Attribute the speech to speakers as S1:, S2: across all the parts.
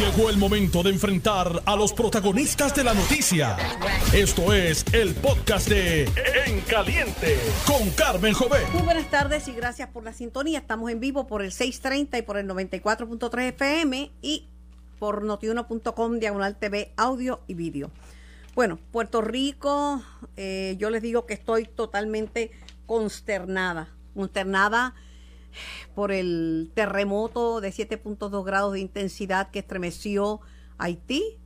S1: Llegó el momento de enfrentar a los protagonistas de la noticia. Esto es el podcast de En Caliente con Carmen Jovet.
S2: Muy buenas tardes y gracias por la sintonía. Estamos en vivo por el 630 y por el 94.3 FM y por notiuno.com diagonal TV, audio y vídeo. Bueno, Puerto Rico, eh, yo les digo que estoy totalmente consternada, consternada por el terremoto de 7.2 grados de intensidad que estremeció Haití.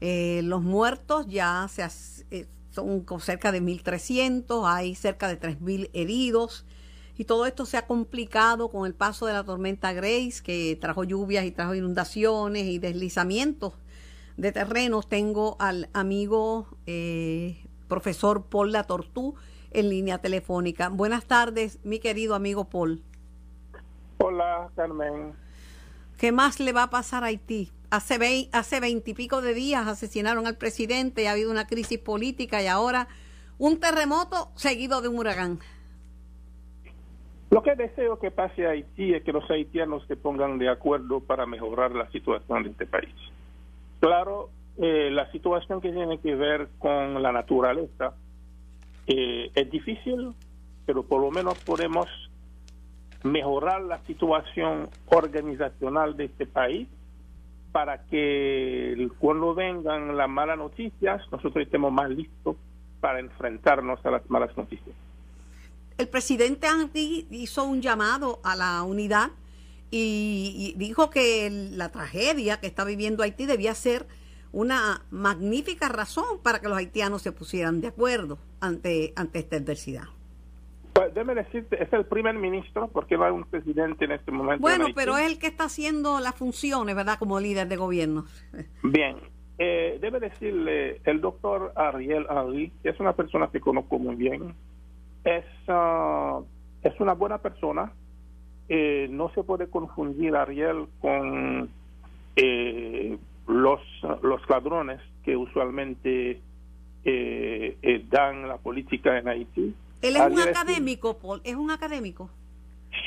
S2: Eh, los muertos ya se, eh, son cerca de 1.300, hay cerca de 3.000 heridos. Y todo esto se ha complicado con el paso de la tormenta Grace, que trajo lluvias y trajo inundaciones y deslizamientos de terrenos. Tengo al amigo eh, profesor Paul Latortú en línea telefónica. Buenas tardes, mi querido amigo Paul.
S3: Hola, Carmen.
S2: ¿Qué más le va a pasar a Haití? Hace hace veintipico de días asesinaron al presidente y ha habido una crisis política y ahora un terremoto seguido de un huracán.
S3: Lo que deseo que pase a Haití es que los haitianos se pongan de acuerdo para mejorar la situación de este país. Claro, eh, la situación que tiene que ver con la naturaleza eh, es difícil, pero por lo menos podemos mejorar la situación organizacional de este país para que cuando vengan las malas noticias, nosotros estemos más listos para enfrentarnos a las malas noticias.
S2: El presidente Andy hizo un llamado a la unidad y, dijo que la tragedia que está viviendo Haití debía ser una magnífica razón para que los haitianos se pusieran de acuerdo ante, ante esta adversidad.
S3: Déjeme decirte, es el primer ministro, porque no hay un presidente en este momento.
S2: Bueno, pero es el que está haciendo las funciones, ¿verdad? Como líder de gobierno.
S3: Bien, eh, debe decirle el doctor Ariel Henry, que es una persona que conozco muy bien, es, ah, es una buena persona. Eh, no se puede confundir Ariel con eh, los, los ladrones que usualmente eh, dan la política en Haití
S2: él es un académico, Paul, es un académico.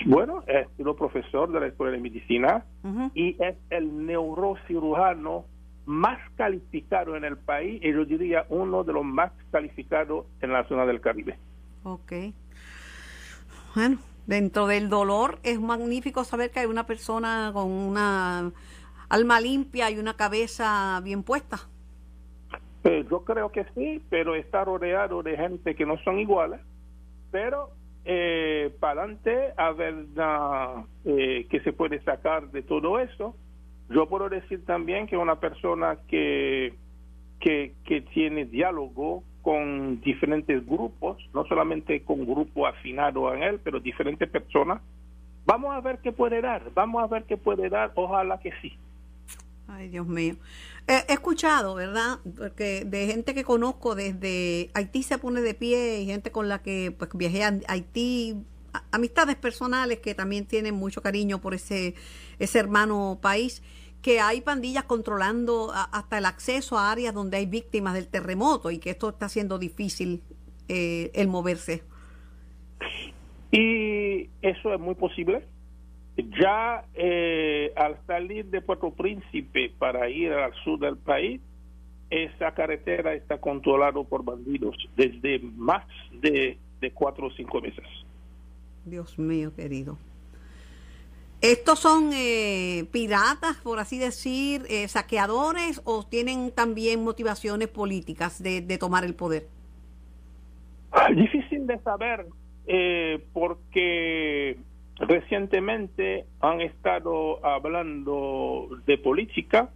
S3: Bueno, es un profesor de la Escuela de Medicina y es el neurocirujano más calificado en el país y yo diría uno de los más calificados en la zona del Caribe.
S2: Ok. Bueno, dentro del dolor es magnífico saber que hay una persona con una alma limpia y una cabeza bien puesta.
S3: Eh, yo creo que sí, pero está rodeado de gente que no son iguales pero eh, para adelante a ver eh, qué se puede sacar de todo eso. Yo puedo decir también que una persona que, que, que tiene diálogo con diferentes grupos, no solamente con grupo afinado a él, pero diferentes personas, vamos a ver qué puede dar, vamos a ver qué puede dar, ojalá que sí.
S2: Ay, Dios mío. he escuchado, ¿verdad? Porque de gente que conozco desde Haití se pone de pie y gente con la que pues viajé a Haití, amistades personales que también tienen mucho cariño por ese, ese hermano país, que hay pandillas controlando hasta el acceso a áreas donde hay víctimas del terremoto y que esto está haciendo difícil eh, el moverse.
S3: Y eso es muy posible ya eh, al salir de Puerto Príncipe para ir al sur del país, esa carretera está controlada por bandidos desde más de, cuatro o cinco meses.
S2: Dios mío, querido. ¿Estos son eh, piratas, por así decir, eh, saqueadores o tienen también motivaciones políticas de, de tomar el poder?
S3: Difícil de saber, porque Recientemente han estado hablando de política,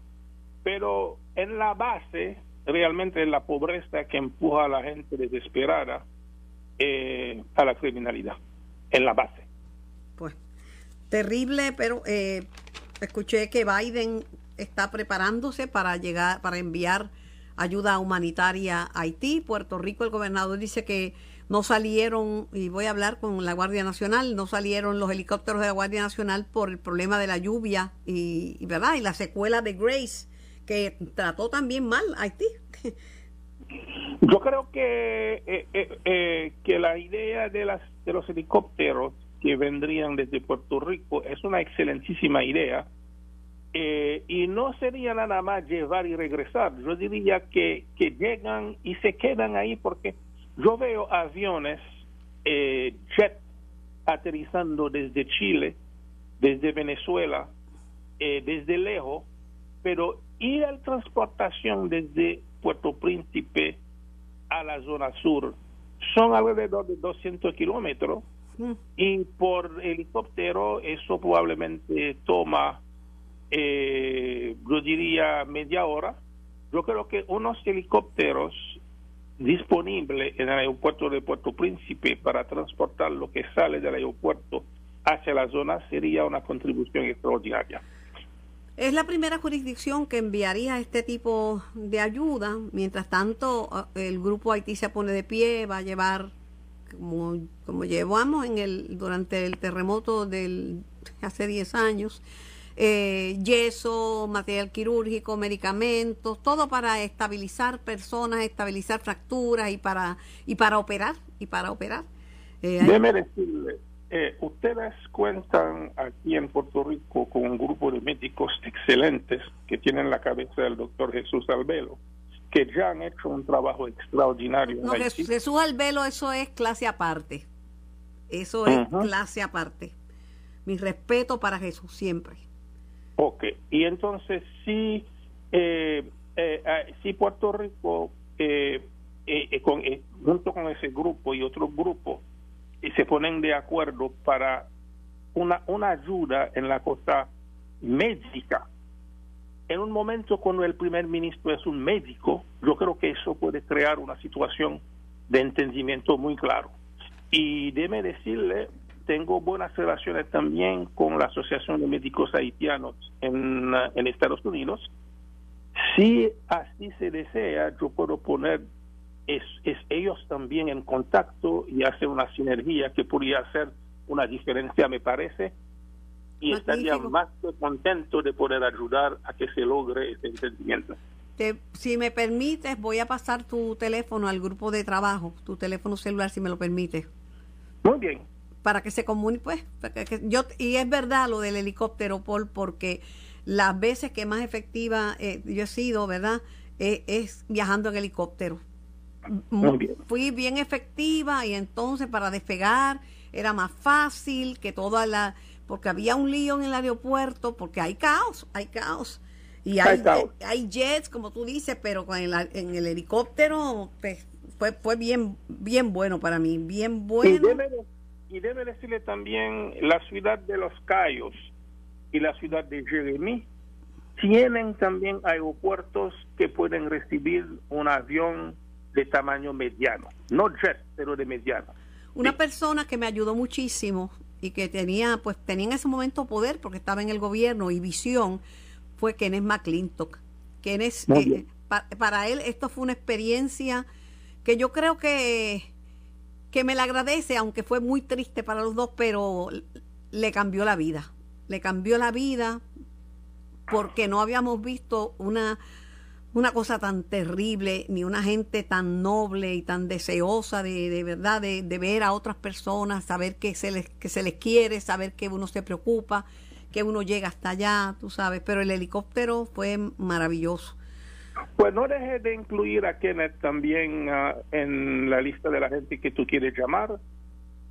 S3: pero en la base realmente es la pobreza que empuja a la gente desesperada eh, a la criminalidad, en la base.
S2: Pues terrible, pero eh, escuché que Biden está preparándose para llegar, para enviar ayuda humanitaria a Haití. Puerto Rico, el gobernador dice que no salieron, y voy a hablar con la Guardia Nacional, no salieron los helicópteros de la Guardia Nacional por el problema de la lluvia y, ¿verdad? y la secuela de Grace, que trató también mal a Haití.
S3: Yo creo que, eh, eh, eh, que la idea de, las, de los helicópteros que vendrían desde Puerto Rico es una excelentísima idea, y no sería nada más llevar y regresar. Yo diría que llegan y se quedan ahí porque yo veo aviones, eh, jet aterrizando desde Chile, desde Venezuela, eh, desde lejos, pero ir a la transportación desde Puerto Príncipe a la zona sur son alrededor de 200 kilómetros mm. y por helicóptero eso probablemente toma eh, yo diría media hora. Yo creo que unos helicópteros disponibles en el aeropuerto de Puerto Príncipe para transportar lo que sale del aeropuerto hacia la zona sería una contribución extraordinaria.
S2: Es la primera jurisdicción que enviaría este tipo de ayuda. Mientras tanto, el grupo Haití se pone de pie, va a llevar, como, como llevamos en el, durante el terremoto del hace 10 años, eh, yeso, material quirúrgico, medicamentos, todo para estabilizar personas, estabilizar fracturas y para y para operar y para operar.
S3: Eh, Déjeme decirle, eh, ustedes cuentan aquí en Puerto Rico con un grupo de médicos excelentes que tienen la cabeza del doctor Jesús Albelo, que ya han hecho un trabajo extraordinario.
S2: No, Jesús, Albelo, eso es clase aparte. Eso es clase aparte. Mi respeto para Jesús siempre.
S3: Ok, y entonces si, eh, eh, ah, Puerto Rico, eh, con, junto con ese grupo y otros grupos, se ponen de acuerdo para una, una ayuda en la cosa médica, en un momento cuando el primer ministro es un médico, yo creo que eso puede crear una situación de entendimiento muy claro. Y déme decirle, tengo buenas relaciones también con la Asociación de Médicos Haitianos en, en Estados Unidos. Si así se desea, yo puedo poner es, ellos también en contacto y hacer una sinergia que podría hacer una diferencia, me parece, y estaría más que contento de poder ayudar a que se logre ese entendimiento.
S2: si me permites, voy a pasar tu teléfono al grupo de trabajo, tu teléfono celular, si me lo permite.
S3: Muy bien
S2: para que se comunique, pues, yo, y es verdad lo del helicóptero, Paul, porque las veces que más efectiva eh, yo he sido, ¿verdad? Eh, es viajando en helicóptero. Fui bien efectiva y entonces para despegar era más fácil que toda la, porque había un lío en el aeropuerto, porque hay caos, hay caos. Y hay, hay, jets, como tú dices, pero en, en el helicóptero pues, fue, fue bien, bien bueno para mí, bien bueno
S3: y debe decirle también la ciudad de Los Cayos y la ciudad de Jeremy tienen también aeropuertos que pueden recibir un avión de tamaño mediano, no jet, pero de mediano.
S2: Una persona que me ayudó muchísimo y que tenía, pues tenía en ese momento poder porque estaba en el gobierno y visión, fue Kenneth McClintock. Kenneth, eh, para él esto fue una experiencia que yo creo que que me la agradece, aunque fue muy triste para los dos, pero le cambió la vida. Le cambió la vida porque no habíamos visto una, una cosa tan terrible, ni una gente tan noble y tan deseosa de, de verdad, de, de, ver a otras personas, saber que se, les, que se les quiere, saber que uno se preocupa, que uno llega hasta allá, tú sabes. Pero el helicóptero fue maravilloso.
S3: Pues no dejes de incluir a Kenneth también ah, en la lista de la gente que tú quieres llamar.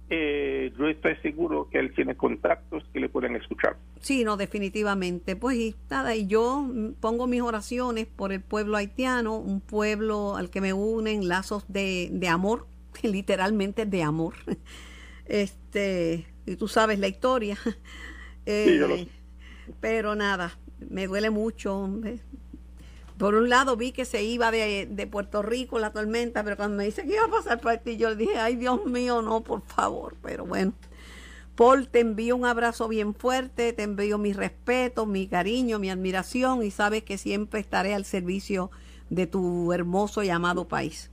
S3: Eh, yo estoy seguro que él tiene contactos que le pueden escuchar.
S2: Sí, no, definitivamente. Pues y nada, y yo pongo mis oraciones por el pueblo haitiano, un pueblo al que me unen lazos de, de amor, literalmente de amor. Este, y tú sabes la historia. Eh, pero nada, me duele mucho. Por un lado vi que se iba de, Puerto Rico la tormenta, pero cuando me dice que iba a pasar por ti, yo le dije, ay Dios mío, no, por favor. Pero bueno, Paul, te envío un abrazo bien fuerte, te envío mi respeto, mi cariño, mi admiración y sabes que siempre estaré al servicio de tu hermoso y amado país.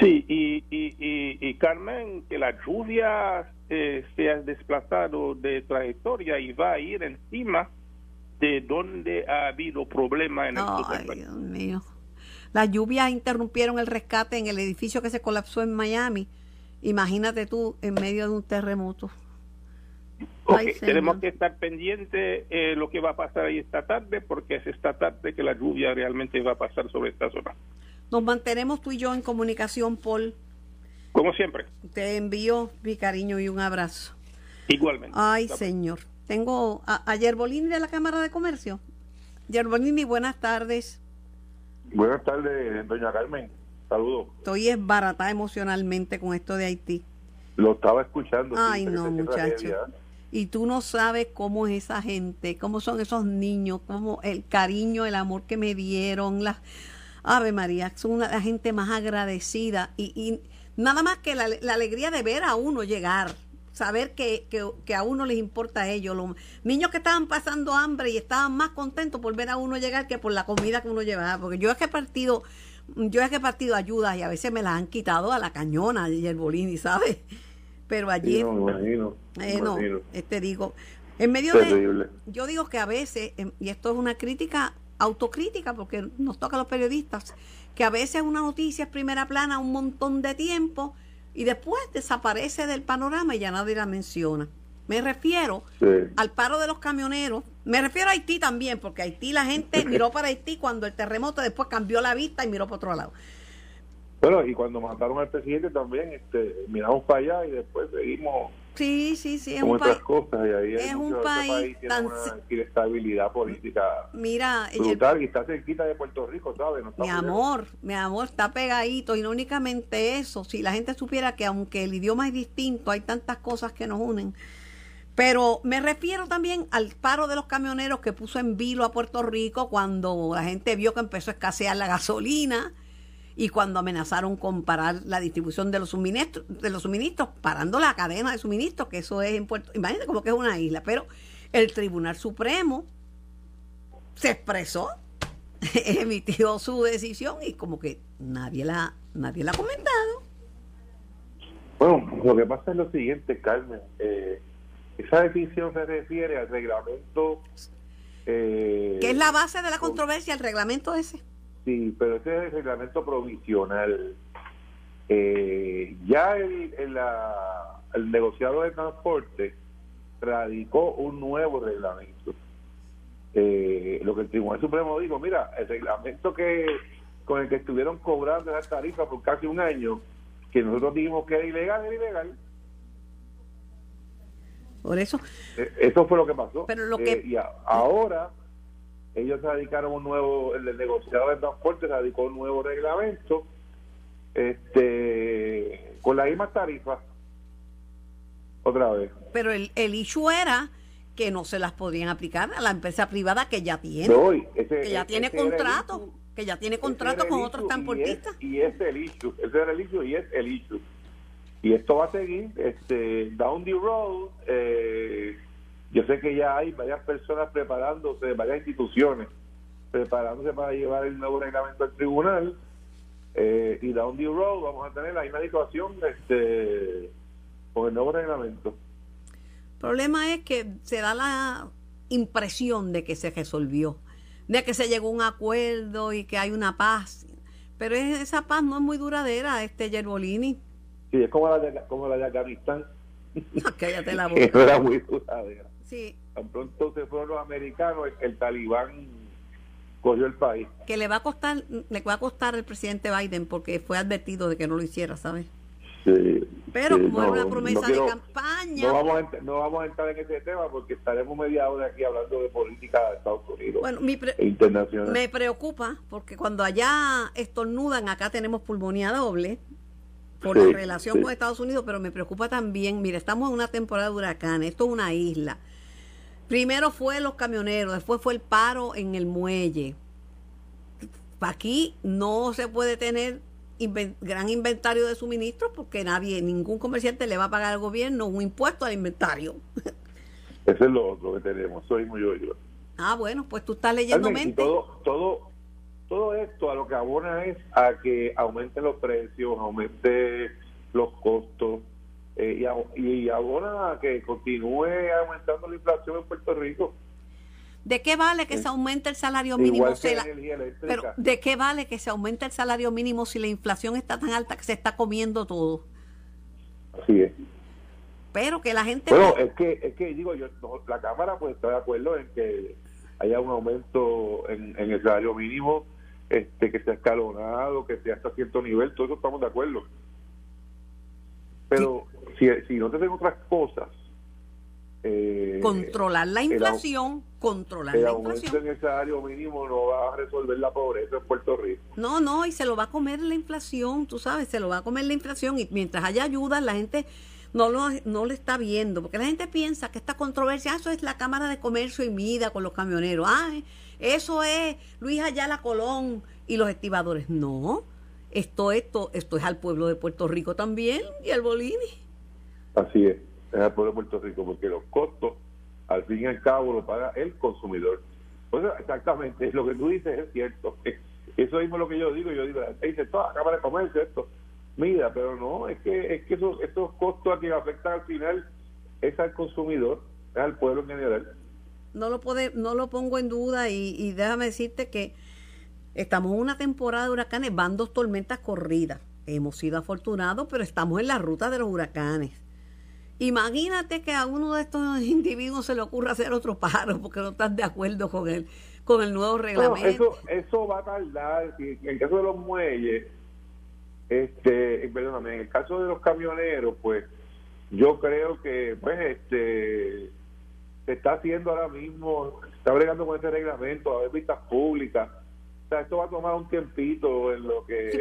S3: Sí, y, y, Carmen, que la lluvia eh, se ha desplazado de trayectoria y va a ir encima de dónde ha habido problema en el
S2: Ay, Dios mío. Las lluvias interrumpieron el rescate en el edificio que se colapsó en Miami. Imagínate tú en medio de un terremoto.
S3: tenemos que estar pendientes eh, lo que va a pasar ahí esta tarde, porque es esta tarde que la lluvia realmente va a pasar sobre esta zona.
S2: Nos mantenemos tú y yo en comunicación, Paul.
S3: Como siempre.
S2: Te envío mi cariño y un abrazo.
S3: Igualmente.
S2: Ay, señor. Tengo a, a Yerbolini de la Cámara de Comercio. Yerbolini, buenas tardes.
S4: Buenas tardes, doña Carmen. Saludos.
S2: Estoy esbaratada emocionalmente con esto de Haití.
S4: Lo estaba escuchando.
S2: Ay, no, muchacho. Y tú no sabes cómo es esa gente, cómo son esos niños, cómo el cariño, el amor que me dieron, las Ave María, son una, la gente más agradecida y, y nada más que la, la, alegría de ver a uno llegar, saber que, que, que, a uno les importa a ellos. Los niños que estaban pasando hambre y estaban más contentos por ver a uno llegar que por la comida que uno llevaba, porque yo es que he partido yo es que he partido ayudas y a veces me las han quitado a la cañona y el bolini, ¿sabes? Pero allí,
S4: sí, no, imagino,
S2: eh, no, este digo, en medio Terrible. de, yo digo que a veces, em, y esto es una crítica, autocrítica, porque nos toca a los periodistas, que a veces una noticia es primera plana un montón de tiempo y después desaparece del panorama y ya nadie la menciona. Me refiero
S4: sí.
S2: al paro de los camioneros. Me refiero a Haití también, porque Haití la gente miró para Haití cuando el terremoto después cambió la vista y miró para otro lado.
S4: Bueno, y cuando mataron al presidente también, este, miramos para allá y después seguimos
S2: sí, sí, sí, es un país,
S4: cosas. Y ahí
S2: es un país,
S4: tiene
S2: tan...
S4: una inestabilidad política
S2: Mira,
S4: brutal y está cerquita de Puerto Rico, ¿sabes? No
S2: mi amor, mi amor, está pegadito y no únicamente eso. Si la gente supiera que aunque el idioma es distinto, hay tantas cosas que nos unen. Pero me refiero también al paro de los camioneros que puso en vilo a Puerto Rico cuando la gente vio que empezó a escasear la gasolina y cuando amenazaron con parar la distribución de los suministros, de los suministros, parando la cadena de suministros, que eso es en Puerto, imagínate como que es una isla, pero el Tribunal Supremo se expresó, emitió su decisión y como que nadie la, nadie la ha comentado.
S4: Bueno, lo que pasa es lo siguiente, Carmen, eh, esa decisión se refiere al reglamento eh,
S2: que es la base de la controversia, el reglamento ese.
S4: Sí, pero ese es el reglamento provisional. Eh, ya el, el, la, el, negociado de transporte radicó un nuevo reglamento. Eh, lo que el Tribunal Supremo dijo, mira, el reglamento que con el que estuvieron cobrando esa tarifa por casi un año, que nosotros dijimos que era ilegal, era ilegal.
S2: Por eso.
S4: Eh, eso fue lo que pasó.
S2: Pero lo que...
S4: y a, ahora ellos radicaron un nuevo, el negociado de transporte radicó un nuevo reglamento este con la misma tarifa otra vez.
S2: Pero el, el issue era que no se las podían aplicar a la empresa privada que ya tiene,
S4: ese,
S2: que ya tiene contrato, que ya tiene contrato con otros transportistas.
S4: Y es, y es el issue, ese era el issue y es el issue. Y esto va a seguir este, down the road. Eh, yo sé que ya hay varias personas preparándose, varias instituciones preparándose para llevar el nuevo reglamento al tribunal. Eh, y down the road vamos a tener la misma situación este, con el nuevo reglamento.
S2: El problema es que se da la impresión de que se resolvió, de que se llegó a un acuerdo y que hay una paz. Pero esa paz no es muy duradera, este Yerbolini.
S4: Sí, es como la de, como la de Afganistán.
S2: Cállate la boca.
S4: no era muy duradera.
S2: Sí,
S4: Tan pronto se fueron los americanos, el, el talibán cogió el país.
S2: que le va a costar, le va a costar al presidente Biden porque fue advertido de que no lo hiciera, ¿sabes?
S4: Sí,
S2: Pero
S4: sí,
S2: como
S4: no,
S2: era una
S4: no
S2: promesa
S4: quiero-
S2: de campaña,
S4: No vamos, a, no vamos a entrar en ese tema porque estaremos media hora aquí hablando de política de Estados Unidos
S2: bueno, mi pre-
S4: e internacional.
S2: me preocupa porque cuando allá estornudan, acá tenemos pulmonía doble por
S4: Sí,
S2: la relación con Estados Unidos, pero me preocupa también, mira, estamos en una temporada de huracanes, esto es una isla. Primero fue los camioneros, después fue el paro en el muelle. Aquí no se puede tener inven- gran inventario de suministros porque nadie, ningún comerciante le va a pagar al gobierno un impuesto al inventario.
S4: Eso es lo otro que tenemos, soy muy yo.
S2: Ah, bueno, pues tú estás leyendo
S4: Carmen,
S2: mente.
S4: todo, todo, todo esto a lo que abona es a que aumenten los precios, aumente los costos eh, y, y abona a que continúe aumentando la inflación en Puerto Rico.
S2: ¿De qué vale que se aumente el salario mínimo?
S4: Igual que
S2: la pero ¿de qué vale que se aumente el salario mínimo si la inflación está tan alta que se está comiendo todo?
S4: Así es.
S2: Pero que la gente...
S4: Bueno, es que, es que digo, yo la Cámara pues está de acuerdo en que haya un aumento en, en el salario mínimo, este que sea escalonado, que sea hasta cierto nivel, todo eso estamos de acuerdo. Pero si, si no te den otras cosas,
S2: eh, controlar la inflación, controlar la inflación.
S4: el salario mínimo no va a resolver la pobreza en Puerto Rico.
S2: No, no, y se lo va a comer la inflación, tú sabes, se lo va a comer la inflación y mientras haya ayuda la gente no lo, no lo está viendo, porque la gente piensa que esta controversia, ah, eso es la Cámara de Comercio y Mida con los camioneros, ah, eso es Luis Ayala Colón y los estibadores. No, esto, esto, esto es al pueblo de Puerto Rico también y al Bolini.
S4: Así es es al pueblo de Puerto Rico, porque los costos, al fin y al cabo, lo paga el consumidor. Exactamente, lo que tú dices es cierto. Eso mismo es lo que yo digo. Yo digo, dice, toda Cámara de Comercio, esto. Mira, pero no, es que, es que esos, costos a quien afectan al final es al consumidor, es al pueblo en general.
S2: No lo, puede, no lo pongo en duda y, y déjame decirte que estamos en una temporada de huracanes, van dos tormentas corridas. Hemos sido afortunados, pero estamos en la ruta de los huracanes. Imagínate que a uno de estos individuos se le ocurra hacer otro paro porque no están de acuerdo con el, con el nuevo reglamento.
S4: eso, eso va a tardar. En el caso de los muelles, este, perdóname, en el caso de los camioneros, pues yo creo que pues este se está haciendo ahora mismo, se está bregando con ese reglamento, a ver vistas públicas esto va a tomar un tiempito en lo que...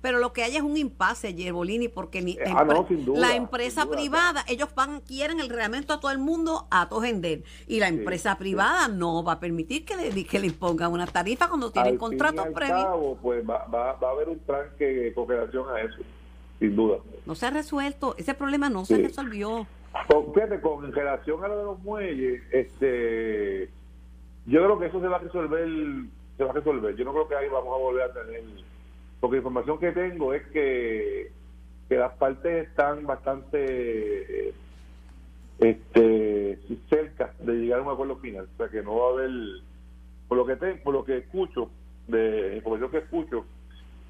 S2: pero, lo que hay es un impasse, Yerbolini, porque ni, la, la empresa privada, ellos van quieren el reglamento a todo el mundo a vender y la empresa privada no va a permitir que le, que le impongan una tarifa cuando tienen contratos previos.
S4: Pues va, va, a haber un tranque con relación a eso, sin duda.
S2: No se ha resuelto, ese problema no se resolvió.
S4: Con, fíjate, con relación a lo de los muelles, este yo creo que eso se va a resolver, se va a resolver. Yo no creo que ahí vamos a volver a tener, porque la información que tengo es que, que las partes están bastante este cerca de llegar a un acuerdo final, o sea que no va a haber, por lo que te, por lo que escucho, de información que escucho,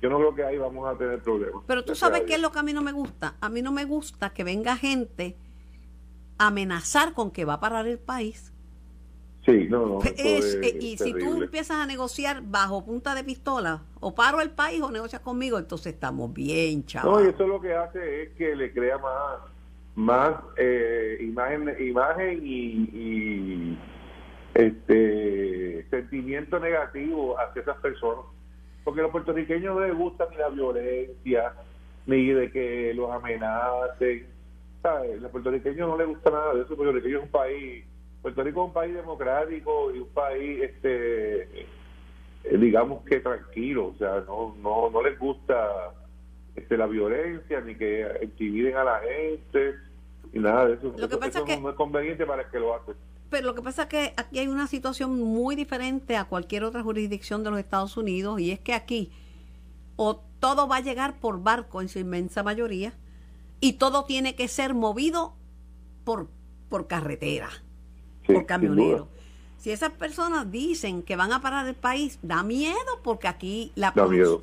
S4: yo no creo que ahí vamos a tener problemas.
S2: Pero tú sabes qué es lo que a mí no me gusta. A mí no me gusta que venga gente a amenazar con que va a parar el país
S4: Sí, no, no.
S2: Eh, y si tú empiezas a negociar bajo punta de pistola, o paro el país o negocias conmigo, entonces estamos bien, chaval.
S4: No, y eso lo que hace es que le crea más, más eh, imagen, imagen y, este sentimiento negativo hacia esas personas. Porque a los puertorriqueños no les gusta ni la violencia, ni de que los amenacen. ¿sabes? A los puertorriqueños no les gusta nada de eso. Puerto es un país Puerto Rico es un país democrático y un país, este, eh, digamos que tranquilo, o sea, no, no, no les gusta este, la violencia ni que intimiden a la gente y nada de eso.
S2: Lo que pasa
S4: es que, no es conveniente para el que lo hace.
S2: Pero lo que pasa es que aquí hay una situación muy diferente a cualquier otra jurisdicción de los Estados Unidos y es que aquí o todo va a llegar por barco en su inmensa mayoría y todo tiene que ser movido por, por carretera por camioneros. Si esas personas dicen que van a parar el país, da miedo porque aquí la,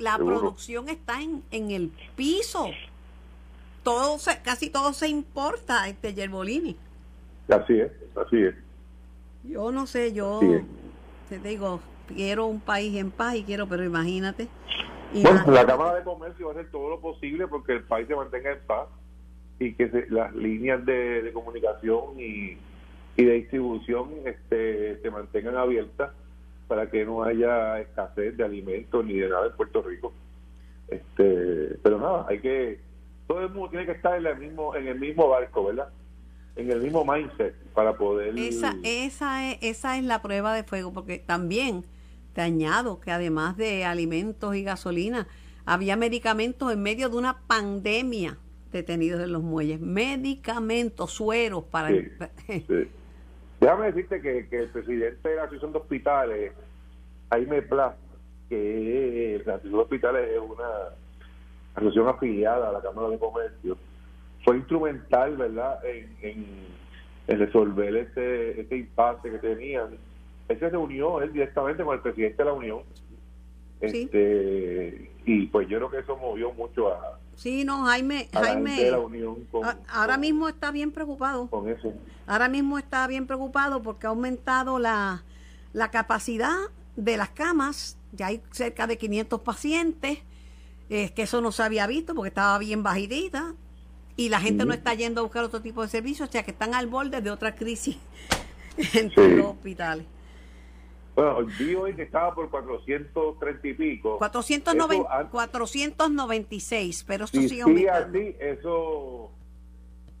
S2: la producción está en, en el piso. Todo casi todo se importa, este Yerbolini.
S4: Así es, así es.
S2: Yo no sé, yo te digo, quiero un país en paz y quiero, pero imagínate.
S4: bueno, la Cámara de Comercio va a hacer todo lo posible porque el país se mantenga en paz y que las líneas de comunicación y y de distribución este, se mantengan abiertas para que no haya escasez de alimentos ni de nada en Puerto Rico. Este, pero nada, hay que todo el mundo tiene que estar en el mismo en el mismo barco, ¿verdad? En el mismo mindset para poder
S2: Esa esa es, esa es la prueba de fuego porque también te añado que además de alimentos y gasolina, había medicamentos en medio de una pandemia detenidos en los muelles, medicamentos, sueros para
S4: Déjame decirte que, el presidente de la Asociación de Hospitales, Jaime Plas, que la Asociación de Hospitales es una asociación afiliada a la Cámara de Comercio, fue instrumental, ¿verdad?, en, resolver ese, ese impasse que tenían. Él se reunió él directamente con el presidente de la Unión. Este, y pues yo creo que eso movió mucho a,
S2: Sí, no, Jaime, Jaime,
S4: con,
S2: a- ahora
S4: con-
S2: mismo está bien preocupado.
S4: con eso.
S2: Ahora mismo está bien preocupado porque ha aumentado la, la capacidad de las camas. Ya hay cerca de 500 pacientes. Es que eso no se había visto porque estaba bien bajitita. Y la gente no está yendo a buscar otro tipo de servicios, o sea que están al borde de otra crisis en todos
S4: Sí.
S2: los hospitales.
S4: Bueno, vi hoy que estaba por 430 y pico.
S2: 490
S4: Eso, an-
S2: 496, pero eso
S4: Si sigue
S2: aumentando.
S4: así, eso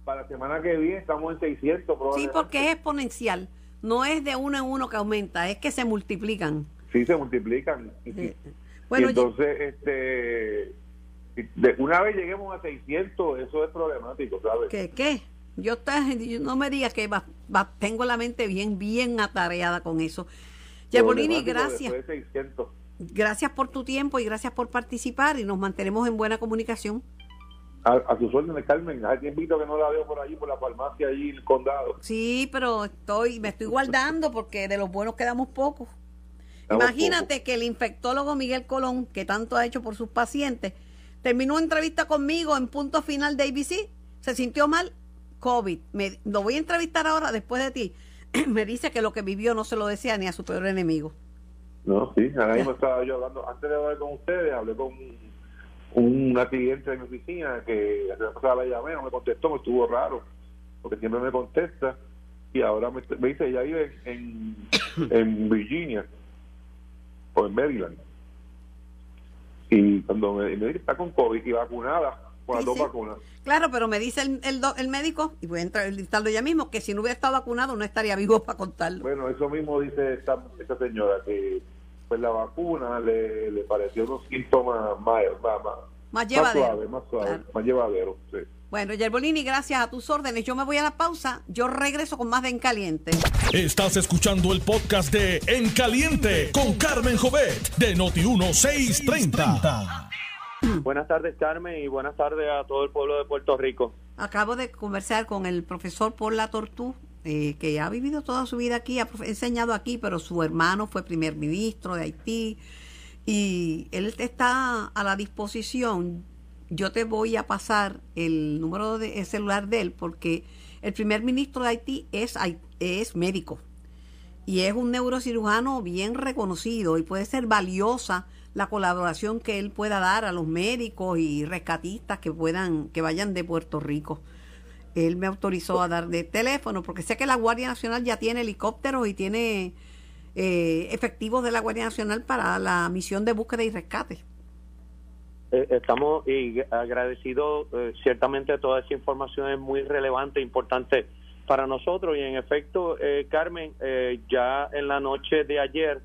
S4: para la semana que viene estamos en 600
S2: Sí,
S4: probablemente.
S2: porque es exponencial. No es de uno en uno que aumenta, es que se multiplican.
S4: Sí, se multiplican.
S2: Eh,
S4: y
S2: Bueno,
S4: entonces, este, de una vez lleguemos a 600, eso es problemático, ¿sabes?
S2: ¿Qué? ¿Qué? Yo, yo no me digas que va- va- tengo la mente bien, bien atareada con eso.
S4: Problemático
S2: gracias.
S4: de 600.
S2: Gracias por tu tiempo y gracias por participar y nos mantenemos en buena comunicación.
S4: A, a sus órdenes, Carmen. Hace tiempito que no la veo por allí, por la farmacia allí en el condado.
S2: Sí, pero estoy, me estoy guardando porque de los buenos quedamos pocos. Imagínate que el infectólogo Miguel Colón, que tanto ha hecho por sus pacientes, terminó una entrevista conmigo en punto final de ABC, se sintió mal, COVID. Me, lo voy a entrevistar ahora después de ti. Me dice que lo que vivió no se lo decía ni a su peor enemigo.
S4: No, sí, ahora mismo estaba yo hablando, antes de hablar con ustedes, hablé con una cliente de mi oficina que la pasada la llamé, no me contestó, me estuvo raro, porque siempre me contesta, y ahora me, me dice, ella vive en, en Virginia, o en Maryland, y cuando me, me dice que está con COVID y vacunada, con las
S2: Sí,
S4: dos
S2: sí.
S4: vacunas,
S2: Claro, pero me dice el, el, do- el médico, y voy a entrevistarlo ya mismo, que si no hubiera estado vacunado no estaría vivo para contarlo.
S4: bueno, eso mismo dice esta, esta señora, que pues la vacuna le, le pareció unos síntomas más, más, más,
S2: Más llevadero.
S4: suave, más suave,
S2: Claro.
S4: más llevadero, sí.
S2: Bueno, Yerbolini, gracias a tus órdenes. Yo me voy a la pausa. Yo regreso con más de En Caliente.
S1: Estás escuchando el podcast de En Caliente con Carmen Jovet de Noti1630.
S5: Buenas tardes, Carmen, y buenas tardes a todo el pueblo de Puerto Rico.
S2: Acabo de conversar con el profesor Paul Latortú, eh, que ha vivido toda su vida aquí, ha enseñado aquí, pero su hermano fue primer ministro de Haití y él está a la disposición. Yo te voy a pasar el número de el celular de él porque el primer ministro de Haití es, es médico y es un neurocirujano bien reconocido y puede ser valiosa la colaboración que él pueda dar a los médicos y rescatistas que puedan que vayan de Puerto Rico. Él me autorizó a dar de teléfono porque sé que la Guardia Nacional ya tiene helicópteros y tiene eh, efectivos de la Guardia Nacional para la misión de búsqueda y rescate.
S5: Eh, estamos y agradecidos, eh, ciertamente toda esa información es muy relevante, importante para nosotros y en efecto, eh, Carmen, eh, ya en la noche de ayer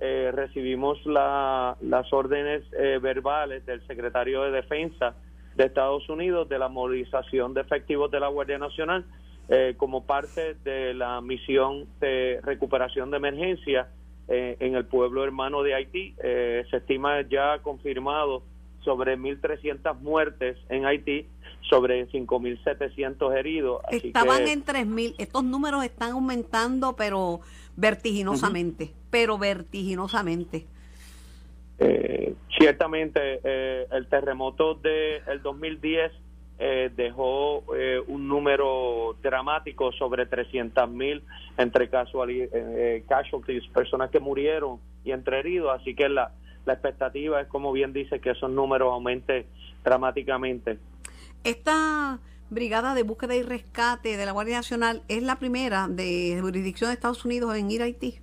S5: eh, recibimos la- las órdenes eh, verbales del secretario de Defensa de Estados Unidos de la movilización de efectivos de la Guardia Nacional eh, como parte de la misión de recuperación de emergencia eh, en el pueblo hermano de Haití. Eh, se estima ya confirmado sobre 1.300 muertes en Haití, sobre 5.700 heridos. Así
S2: Estaban
S5: que,
S2: en 3.000. Estos números están aumentando, pero vertiginosamente, pero vertiginosamente.
S5: eh, ciertamente eh, el terremoto del el 2010 eh, dejó eh, un número dramático sobre 300.000 entre casuali- eh, casualties, personas que murieron y entre heridos, así que la, la expectativa es, como bien dice, que esos números aumenten dramáticamente.
S2: Esta brigada de búsqueda y rescate de la Guardia Nacional es la primera de jurisdicción de Estados Unidos en ir a Haití.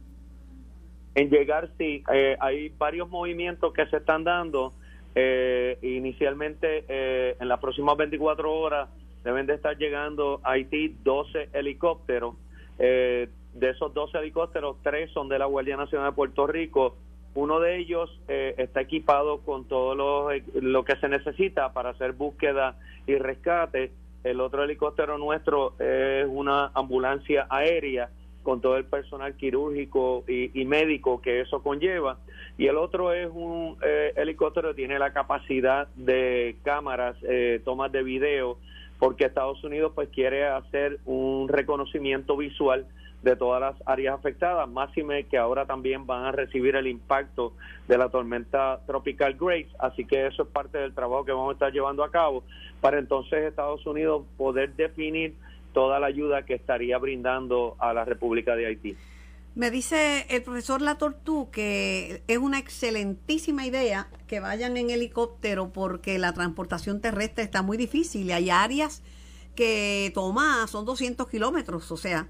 S5: En llegar, sí, eh, hay varios movimientos que se están dando. Eh, inicialmente, eh, en las próximas 24 horas, deben de estar llegando a Haití 12 helicópteros. Eh, de esos 12 helicópteros, tres son de la Guardia Nacional de Puerto Rico. Uno de ellos está equipado con todo lo, lo que se necesita para hacer búsqueda y rescate. El otro helicóptero nuestro es una ambulancia aérea con todo el personal quirúrgico y, médico que eso conlleva. Y el otro es un eh, helicóptero que tiene la capacidad de cámaras, eh, tomas de video, porque Estados Unidos pues quiere hacer un reconocimiento visual de todas las áreas afectadas, máxime que ahora también van a recibir el impacto de la tormenta tropical Grace, así que eso es parte del trabajo que vamos a estar llevando a cabo para entonces Estados Unidos poder definir toda la ayuda que estaría brindando a la República de Haití.
S2: Me dice el profesor Latortú que es una excelentísima idea que vayan en helicóptero porque la transportación terrestre está muy difícil y hay áreas que toma, son 200 kilómetros, o sea,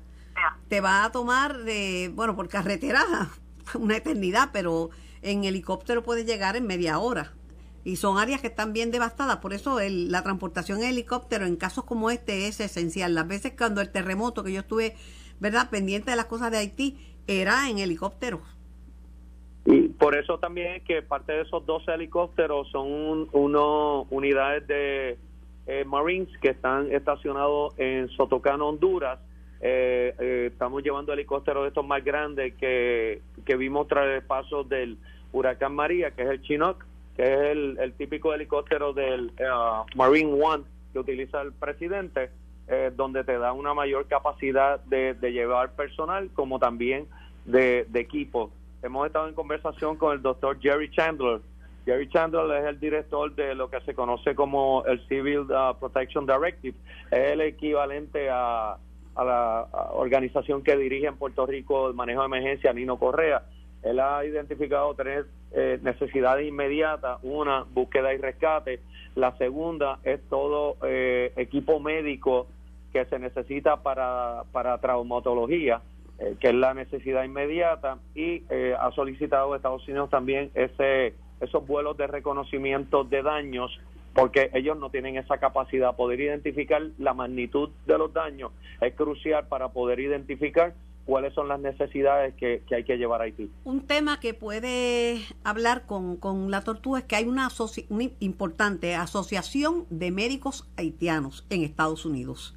S2: te va a tomar de, bueno, por carretera una eternidad, pero en helicóptero puedes llegar en media hora. Y son áreas que están bien devastadas, por eso el, la transportación en helicóptero en casos como este es esencial. Las veces cuando el terremoto, que yo estuve, ¿verdad?, pendiente de las cosas de Haití, era en helicóptero.
S5: Y por eso también es que parte de esos 12 helicópteros son unos unidades de eh, Marines que están estacionados en Sotocano, Honduras. Eh, eh, estamos llevando helicópteros de estos más grandes que, que vimos tras el paso del huracán María, que es el Chinook, que es el, típico helicóptero del Marine One que utiliza el presidente, donde te da una mayor capacidad de, llevar personal como también de, de equipo. Hemos estado en conversación con el doctor Jerry Chandler, Gary Chandler es el director de lo que se conoce como el Civil uh, Protection Directive. Es el equivalente a, la organización que dirige en Puerto Rico el manejo de emergencia, Nino Correa. Él ha identificado tres eh, necesidades inmediatas. Una, búsqueda y rescate. La segunda es todo eh, equipo médico que se necesita para, para traumatología, eh, que es la necesidad inmediata. Y ha solicitado a Estados Unidos también ese esos vuelos de reconocimiento de daños porque ellos no tienen esa capacidad. Poder identificar la magnitud de los daños es crucial para poder identificar cuáles son las necesidades que, hay que llevar a Haití.
S2: Un tema que puede hablar con, la tortuga es que hay una, una, importante asociación de médicos haitianos en Estados Unidos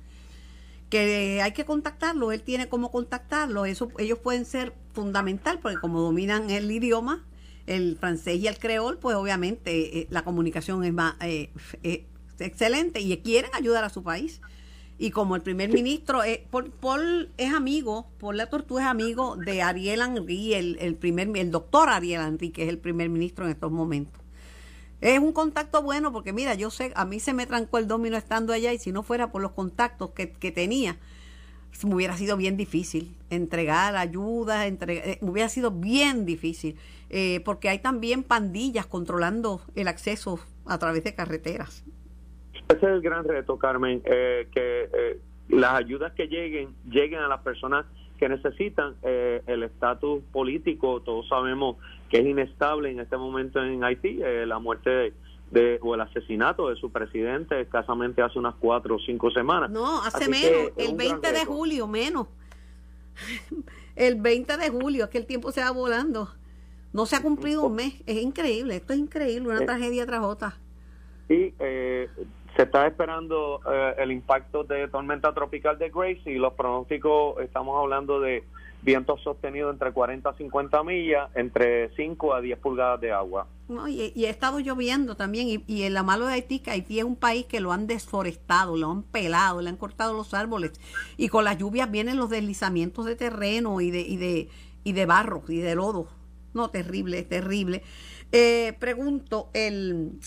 S2: que hay que contactarlo, él tiene cómo contactarlo, eso ellos pueden ser fundamental porque como dominan el idioma, el francés y el creol, pues obviamente eh, la comunicación es más eh, eh, excelente y quieren ayudar a su país. Y como el primer ministro, Paul, es amigo, Paul La Tortuga es amigo de Ariel Henry, el, el, primer, el doctor Ariel Henry, que es el primer ministro en estos momentos. Es un contacto bueno porque mira, yo sé, a mí se me trancó el domino estando allá y si no fuera por los contactos que, que tenía, hubiera sido bien difícil entregar ayuda, entregar, hubiera sido bien difícil. Eh, porque hay también pandillas controlando el acceso a través de carreteras.
S5: Ese es el gran reto, Carmen, eh, que eh, las ayudas que lleguen lleguen a las personas que necesitan el estatus político. Todos sabemos que es inestable en este momento en Haití, la muerte de, o el asesinato de su presidente escasamente hace unas cuatro o cinco semanas.
S2: No, hace menos, el 20 de julio, menos. el 20 de julio, es que el tiempo se va volando. No se ha cumplido un mes. Es increíble, esto es increíble, una eh, tragedia tras otra.
S5: Y eh, se está esperando eh, el impacto de tormenta tropical de Grace y los pronósticos, estamos hablando de vientos sostenidos entre 40 a 50 millas, entre 5 a 10 pulgadas de agua.
S2: Y, ha estado lloviendo también, y, y en la malo de Haití, que Haití es un país que lo han desforestado, lo han pelado, le han cortado los árboles, y con las lluvias vienen los deslizamientos de terreno y de, y de, y de barro y de lodo. No, terrible, terrible. Eh, pregunto, el,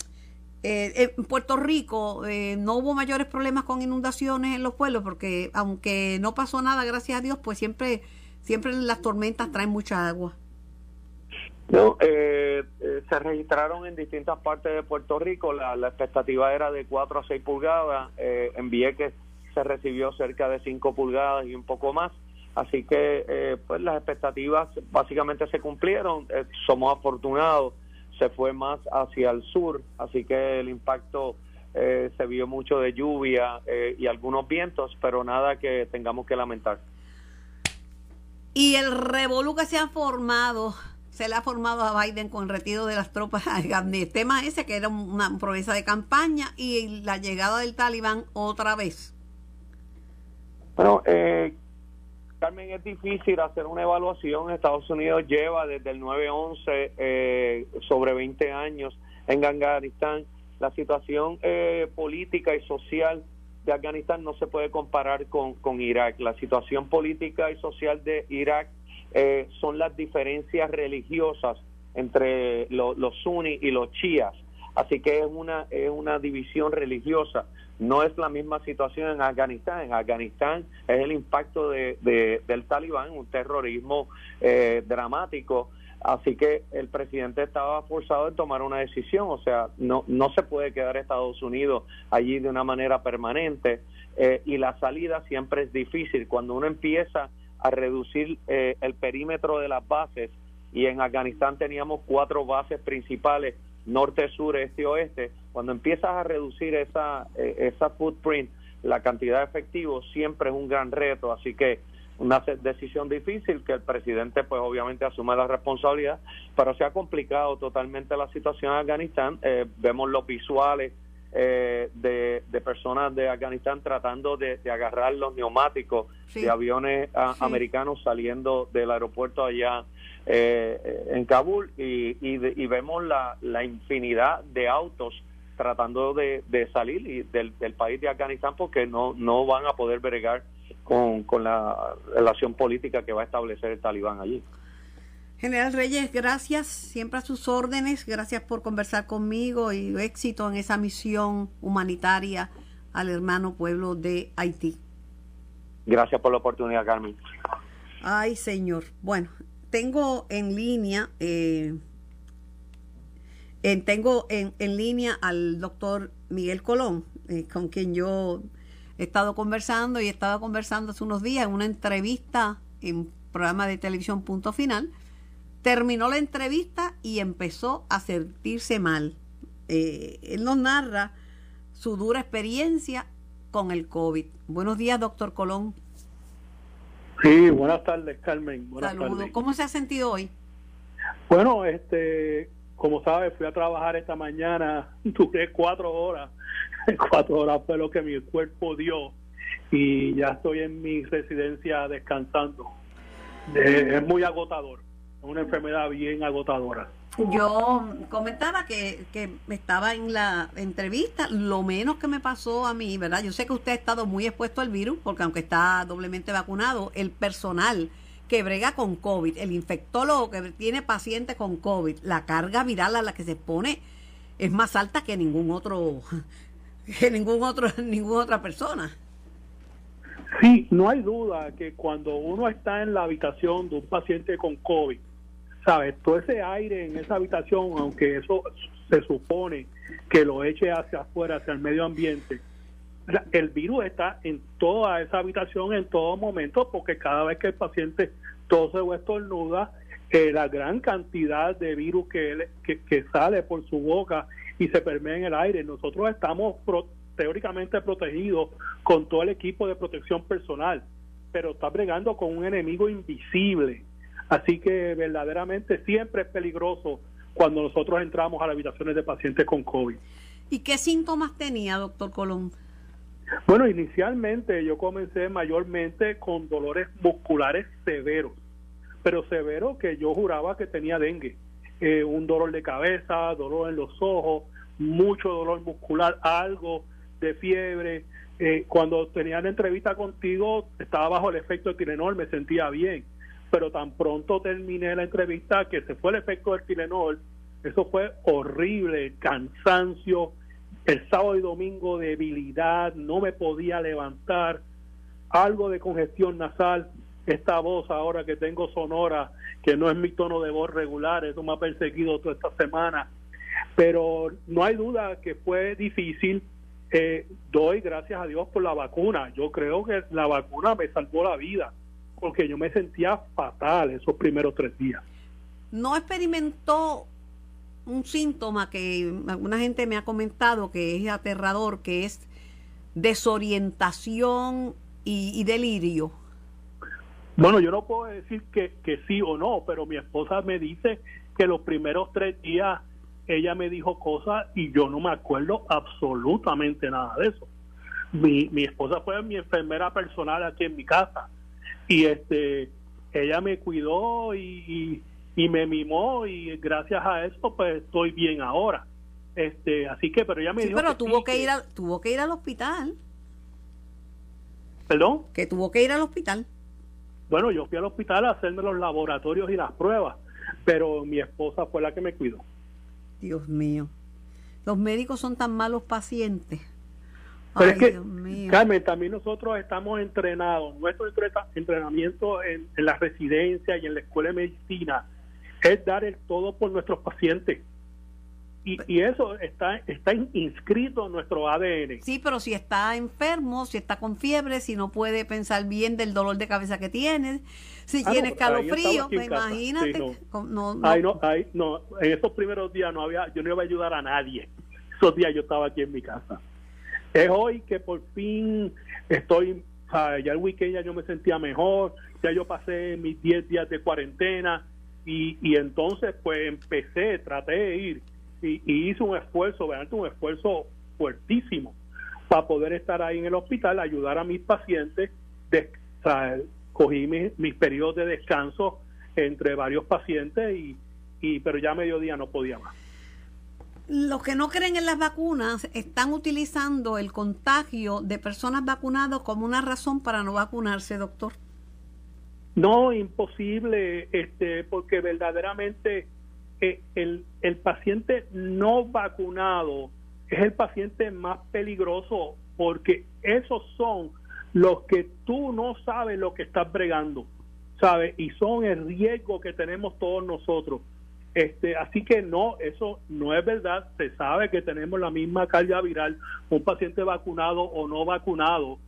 S2: eh, en Puerto Rico eh, no hubo mayores problemas con inundaciones en los pueblos porque aunque no pasó nada, gracias a Dios, pues siempre, siempre las tormentas traen mucha agua.
S5: No, se registraron en distintas partes de Puerto Rico. La, expectativa era de 4 a 6 pulgadas. en Vieques se recibió cerca de 5 pulgadas y un poco más. Así que eh, pues las expectativas básicamente se cumplieron, eh, somos afortunados, se fue más hacia el sur, así que el impacto eh, se vio mucho de lluvia y algunos vientos, pero nada que tengamos que lamentar.
S2: Y el revolú que se ha formado, se le ha formado a Biden con el retiro de las tropas, el tema ese que era una promesa de campaña y la llegada del talibán otra vez.
S5: Bueno, eh, Carmen, es difícil hacer una evaluación. Estados Unidos lleva desde el 9-11 eh, sobre 20 años en Afganistán. La situación eh, política y social de Afganistán no se puede comparar con, con Irak. La situación política y social de Irak eh, son las diferencias religiosas entre los sunni y los chiíes. Así que es una, es una división religiosa. No es la misma situación en Afganistán. En Afganistán es el impacto de, del talibán, un terrorismo eh, dramático. Así que el presidente estaba forzado en tomar una decisión. O sea, no, no se puede quedar Estados Unidos allí de una manera permanente. Eh, y la salida siempre es difícil. Cuando uno empieza a reducir eh, el perímetro de las bases, y en Afganistán teníamos cuatro bases principales, norte, sur, este oeste, cuando empiezas a reducir esa, eh, esa footprint, la cantidad de efectivos siempre es un gran reto, así que una decisión difícil que el presidente pues obviamente asume la responsabilidad, pero se ha complicado totalmente la situación en Afganistán, eh, vemos los visuales eh, de, personas de Afganistán tratando de, agarrar los neumáticos de aviones americanos saliendo del aeropuerto allá eh, en Kabul. Y, y, vemos la, la, infinidad de autos tratando de, salir y del, del, país de Afganistán porque no, no van a poder bregar con, con la relación política que va a establecer el talibán allí.
S2: General Reyes, gracias, siempre a sus órdenes, gracias por conversar conmigo y éxito en esa misión humanitaria al hermano pueblo de Haití.
S5: Gracias por la oportunidad, Carmen.
S2: Ay, señor. Bueno, tengo en línea, eh, en, tengo en, en, línea al doctor Miguel Colón, eh, con quien yo he estado conversando y estaba conversando hace unos días en una entrevista en programa de televisión Punto Final Terminó la entrevista y empezó a sentirse mal. Eh, él nos narra su dura experiencia con el COVID. Buenos días, doctor Colón.
S6: Sí, buenas tardes, Carmen. Buenas
S2: Saludos. ¿Cómo se ha sentido hoy?
S6: Bueno, este, como sabes, fui a trabajar esta mañana, duré cuatro horas. cuatro horas fue lo que mi cuerpo dio y ya estoy en mi residencia descansando. Eh, es muy agotador una enfermedad bien agotadora.
S2: Yo comentaba que, que estaba en la entrevista, lo menos que me pasó a mí, ¿verdad? Yo sé que usted ha estado muy expuesto al virus, porque aunque está doblemente vacunado, el personal que brega con COVID, el infectólogo que tiene pacientes con COVID, la carga viral a la que se pone es más alta que ningún otro, que ningún otro, ninguna otra persona.
S6: Sí, no hay duda que cuando uno está en la habitación de un paciente con COVID, ¿sabes? Todo ese aire en esa habitación, aunque eso se supone que lo eche hacia afuera, hacia el medio ambiente, el virus está en toda esa habitación en todo momento porque cada vez que el paciente tose o estornuda, eh, la gran cantidad de virus que, que, sale por su boca y se permea en el aire. Nosotros estamos teóricamente protegidos con todo el equipo de protección personal, pero está bregando con un enemigo invisible Así que verdaderamente siempre es peligroso cuando nosotros entramos a las habitaciones de pacientes con COVID.
S2: ¿Y qué síntomas tenía, doctor Colón?
S6: Bueno, inicialmente yo comencé mayormente con dolores musculares severos, pero severos que yo juraba que tenía dengue. Eh, un dolor de cabeza, dolor en los ojos, mucho dolor muscular, algo de fiebre. Eh, cuando tenía la entrevista contigo estaba bajo el efecto de Tilenol, me sentía bien pero tan pronto terminé la entrevista que se fue el efecto del Tilenol, eso fue horrible, cansancio, el sábado y domingo debilidad, no me podía levantar, algo de congestión nasal, esta voz ahora que tengo sonora, que no es mi tono de voz regular, eso me ha perseguido toda esta semana, pero no hay duda que fue difícil. Eh, doy gracias a Dios por la vacuna. Yo creo que la vacuna me salvó la vida porque yo me sentía fatal esos primeros tres días.
S2: ¿No experimentó un síntoma que alguna gente me ha comentado que es aterrador, que es desorientación y, delirio?
S6: Bueno, yo no puedo decir que, que sí o no, pero mi esposa me dice que los primeros tres días ella me dijo cosas y yo no me acuerdo absolutamente nada de eso. Mi, mi esposa fue mi enfermera personal aquí en mi casa y este ella me cuidó y, y, me mimó y gracias a eso pues estoy bien ahora este así que pero ella me
S2: sí, pero tuvo que, ir tuvo que ir al hospital
S6: ¿Perdón?
S2: Que tuvo que ir al hospital.
S6: Bueno, yo fui al hospital a hacerme los laboratorios y las pruebas, pero mi esposa fue la que me cuidó.
S2: Dios mío. Los médicos son tan malos pacientes.
S6: Pero
S2: Ay,
S6: es que,
S2: Dios mío.
S6: Carmen, también nosotros estamos entrenados. Nuestro entrenamiento en, en la residencia y en la escuela de medicina es dar el todo por nuestros pacientes. Y, y eso está, está inscrito en nuestro ADN.
S2: Sí, pero si está enfermo, si está con fiebre, si no puede pensar bien del dolor de cabeza que tiene, si
S6: Ah,
S2: tiene escalofrío, imagínate.
S6: Sí, no.
S2: con- no, no-
S6: Ay, no, ay, no, en esos primeros días no había, yo no iba a ayudar a nadie. Esos días yo estaba aquí en mi casa. Es hoy que por fin estoy, ya el weekend ya yo me sentía mejor, ya yo pasé mis 10 días de cuarentena y, y entonces pues empecé, traté de ir y, hice un esfuerzo, ¿verdad? un esfuerzo fuertísimo para poder estar ahí en el hospital, ayudar a mis pacientes, cogí mis, mis periodos de descanso entre varios pacientes y, y pero ya a mediodía no podía más.
S2: Los que no creen en las vacunas están utilizando el contagio de personas vacunadas como una razón para no vacunarse, doctor.
S6: No, imposible, este, porque verdaderamente eh, el, el paciente no vacunado es el paciente más peligroso porque esos son los que tú no sabes lo que estás bregando, ¿sabes? Y son el riesgo que tenemos todos nosotros. Este, así que no, eso no es verdad. Se sabe que tenemos la misma carga viral, un paciente vacunado o no vacunado,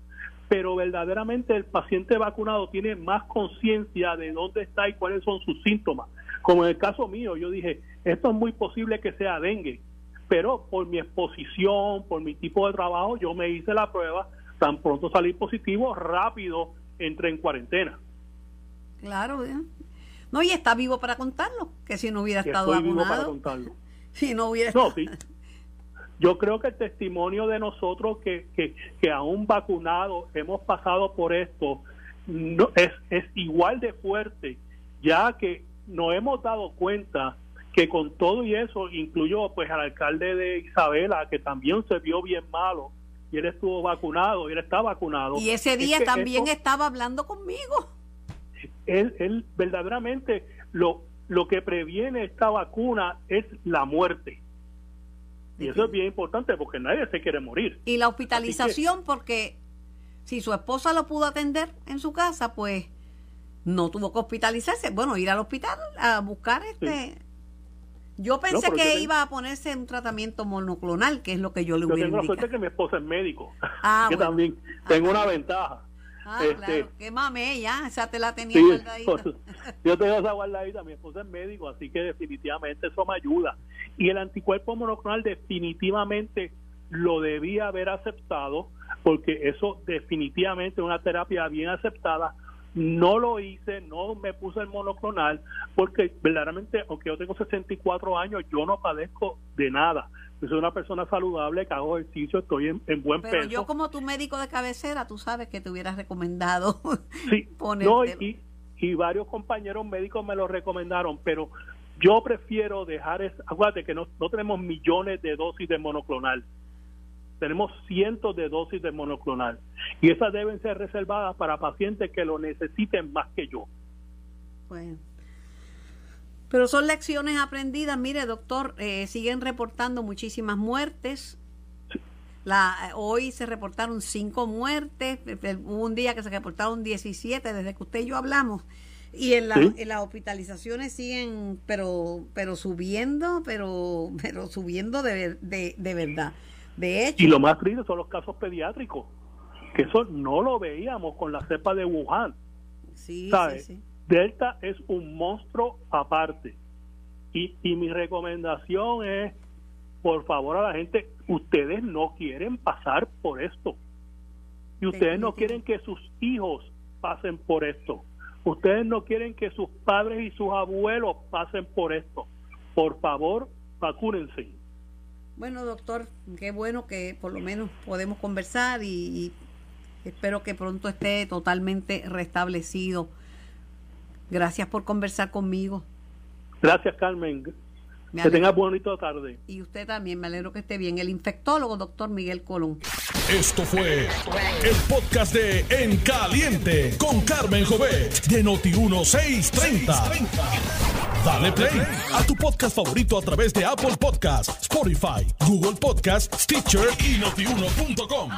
S6: pero verdaderamente el paciente vacunado tiene más conciencia de dónde está y cuáles son sus síntomas. Como en el caso mío, yo dije, esto es muy posible que sea dengue, pero por mi exposición, por mi tipo de trabajo, yo me hice la prueba, tan pronto salí positivo, rápido entré en cuarentena.
S2: Claro, ¿eh? No, y está vivo para contarlo, que si no hubiera
S6: Y
S2: estado
S6: estoy vivo para
S2: vacunado,
S6: contarlo.
S2: si no hubiera
S6: No,
S2: estado...
S6: sí. Yo creo que el testimonio de nosotros que, que, que aún vacunados hemos pasado por esto no, es, es igual de fuerte, ya que nos hemos dado cuenta que con todo y eso, incluyó pues al alcalde de Isabela, que también se vio bien malo, y él estuvo vacunado, y él está vacunado.
S2: Y ese
S6: Es
S2: día
S6: que
S2: también
S6: esto-
S2: estaba hablando conmigo.
S6: Él, él verdaderamente lo, lo que previene esta vacuna es la muerte. Y eso es bien importante porque nadie se quiere morir.
S2: Y la hospitalización, porque si su esposa lo pudo atender en su casa, pues no tuvo que hospitalizarse. Bueno, ir al hospital a buscar este. Yo pensé que
S6: yo
S2: iba a ponerse un tratamiento monoclonal, que es lo que yo le
S6: Yo
S2: hubiera
S6: tengo la
S2: indicado.
S6: suerte que mi esposa es médico,
S2: Ah,
S6: que
S2: bueno.
S6: también tengo una ventaja.
S2: Ah,
S6: Este,
S2: claro, qué mame, ya, esa te la tenía
S6: Sí,
S2: guardadita.
S6: yo tengo esa guardadita, mi esposa es médico, así que definitivamente eso me ayuda. Y el anticuerpo monoclonal definitivamente lo debía haber aceptado, porque eso definitivamente es una terapia bien aceptada. No lo hice, no me puse el monoclonal, porque verdaderamente, aunque yo tengo 64 años, yo no padezco de nada. Yo soy una persona saludable, que hago ejercicio, estoy en, en buen
S2: Pero
S6: peso.
S2: yo como tu médico de cabecera, tú sabes que te hubieras recomendado
S6: Sí, no, y, y varios compañeros médicos me lo recomendaron, pero yo prefiero dejar, es, acuérdate que no, no tenemos millones de dosis de monoclonal, tenemos cientos de dosis de monoclonal y esas deben ser reservadas para pacientes que lo necesiten más que yo.
S2: Bueno. Pero son lecciones aprendidas. Mire, doctor, eh, siguen reportando muchísimas muertes. La, hoy se reportaron cinco muertes. Eh, Hubo un día que se reportaron 17 desde que usted y yo hablamos. Y en, la-
S6: Sí.
S2: en las hospitalizaciones siguen, pero pero subiendo, pero pero subiendo de, de, de verdad. De hecho,
S6: Y lo más triste son los casos pediátricos, que eso no lo veíamos con la cepa de Wuhan.
S2: sí,
S6: ¿sabe?
S2: sí, sí.
S6: Delta es un monstruo aparte. Y, y mi recomendación es, por favor a la gente, ustedes no quieren pasar por esto. Y ustedes no quieren que sus hijos pasen por esto. Ustedes no quieren que sus padres y sus abuelos pasen por esto. Por favor, vacúnense.
S2: Bueno, doctor, qué bueno que por lo menos podemos conversar y, y espero que pronto esté totalmente restablecido. Gracias por conversar conmigo.
S6: Gracias, Carmen.
S2: Me
S6: Que
S2: alegro.
S6: tengas bonita tarde.
S2: Y usted también, me alegro que esté bien. El infectólogo, doctor Miguel Colón.
S1: Esto fue el podcast de En Caliente con Carmen Jovet de Noti1630. Dale play a tu podcast favorito a través de Apple Podcasts, Spotify, Google Podcasts, Stitcher y notiuno.com.